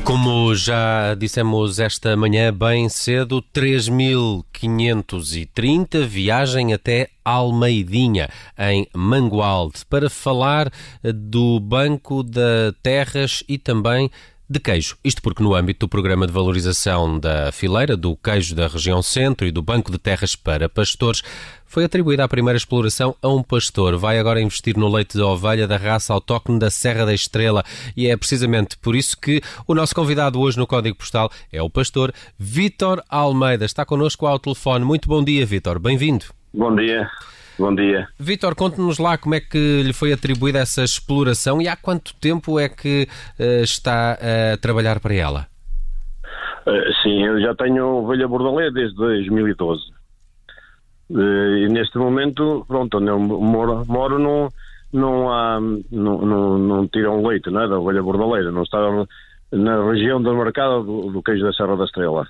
como já dissemos esta manhã bem cedo, 3.530 viagem até Almeidinha, em Mangualde, para falar do Banco de Terras e também de queijo. Isto porque, no âmbito do programa de valorização da fileira, do queijo da região centro e do Banco de Terras para Pastores, foi atribuída a primeira exploração a um pastor. Vai agora investir no leite de ovelha da raça autóctone da Serra da Estrela e é precisamente por isso que o nosso convidado hoje no Código Postal é o pastor Vítor Almeida. Está connosco ao telefone. Muito bom dia, Vítor. Bem-vindo. Bom dia. Bom dia. Vitor, conte-nos lá como é que lhe foi atribuída essa exploração e há quanto tempo é que uh, está a trabalhar para ela? Uh, sim, eu já tenho ovelha bordalê desde 2012. Uh, eh, e neste momento, pronto, onde eu moro, moro não, não, há, não, não, não tiram leite não é, da ovelha bordaleira, não está na região do mercado do, do queijo da Serra da Estrela.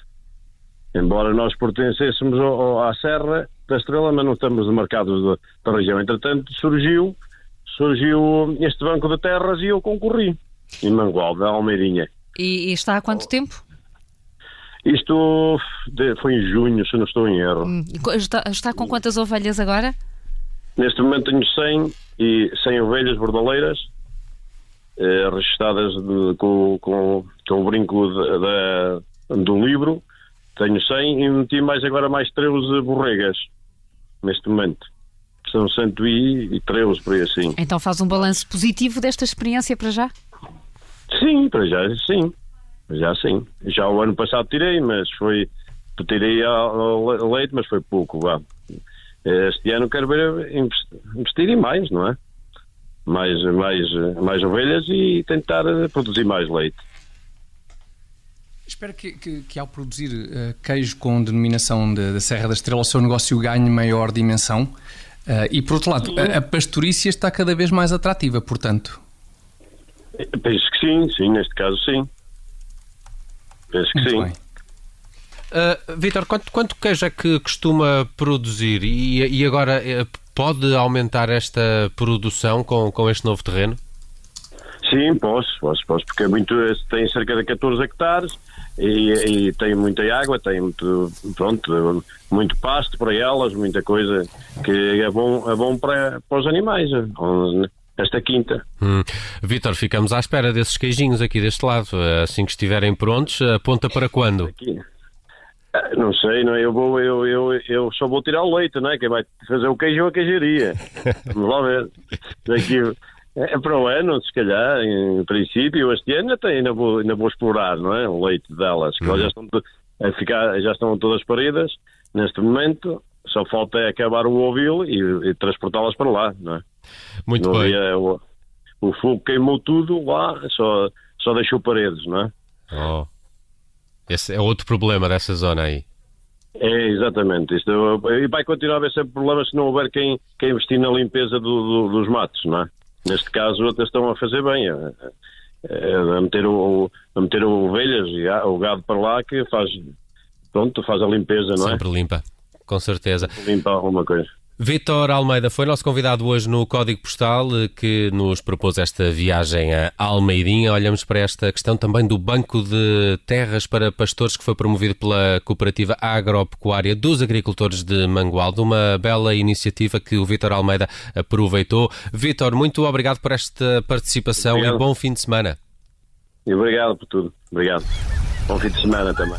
Embora nós pertencêssemos ao, ao, à Serra, da Estrela, mas não estamos demarcados da, da região. Entretanto, surgiu, surgiu este banco de terras e eu concorri em Mangual, da Almeirinha. E, e está há quanto tempo? Isto foi em junho, se não estou em erro. Hum, está, está, com quantas ovelhas agora? Neste momento tenho 100, e 100 ovelhas bordaleiras, eh, registadas de, com, com, com, o brinco de, de, do livro. Tenho 100 e meti mais agora mais 13 borregas neste momento. São 113 por aí assim. Então faz um balanço positivo desta experiência para já? Sim, para já sim. Já sim. Já o ano passado tirei, mas foi. Tirei leite, mas foi pouco. Vá. Este ano quero ver investir em mais, não é? Mais, mais, mais ovelhas e tentar produzir mais leite. Espero que, que, que ao produzir uh, queijo com denominação da de, Serra da Estrela, o seu negócio ganhe maior dimensão. Uh, e por outro lado, a, a pastorícia está cada vez mais atrativa, portanto. Penso que sim, sim, neste caso sim. Penso que Muito sim. Bem. Uh, Vitor, quanto, quanto queijo é que costuma produzir e, e agora pode aumentar esta produção com, com este novo terreno? Sim, posso, posso, posso, porque é muito, tem cerca de 14 hectares e, e tem muita água, tem muito, pronto, muito pasto para elas, muita coisa que é bom, é bom para, para os animais. Esta quinta. Hum. Vitor, ficamos à espera desses queijinhos aqui deste lado. Assim que estiverem prontos, aponta para quando? Aqui. Ah, não sei, não, é? eu vou, eu, eu, eu só vou tirar o leite, não é? Quem vai fazer o queijo é a queijaria. Vamos lá ver. Daqui, é, é para o ano, se calhar, em princípio, este ano até ainda vou, ainda vou explorar, não é? O leite delas, que uhum. já, estão a ficar, já estão todas paridas neste momento, só falta é acabar o ovil e, e transportá-las para lá, não é? Muito não bem. Havia, o, o fogo queimou tudo lá, só, só deixou paredes, não é? Oh. Esse é outro problema dessa zona aí. É, exatamente. Isto, e vai continuar a haver sempre problemas se não houver quem, quem investir na limpeza do, do, dos matos, não é? Neste caso, até estão a fazer bem. A, a, meter, o, a meter ovelhas e o gado para lá que faz, pronto, faz a limpeza, não é? Sempre limpa, com certeza. Limpa alguma coisa. Vítor Almeida foi nosso convidado hoje no Código Postal eh, que nos propôs esta viagem a Almeidinha. Olhamos para esta questão também do Banco de Terras para Pastores que foi promovido pela Cooperativa Agropecuária dos Agricultores de Mangualde. Uma bela iniciativa que o Vítor Almeida aproveitou. Vítor, muito obrigado por esta participação obrigado. e bom fim de semana. E obrigado por tudo. Obrigado. Bom fim de semana também.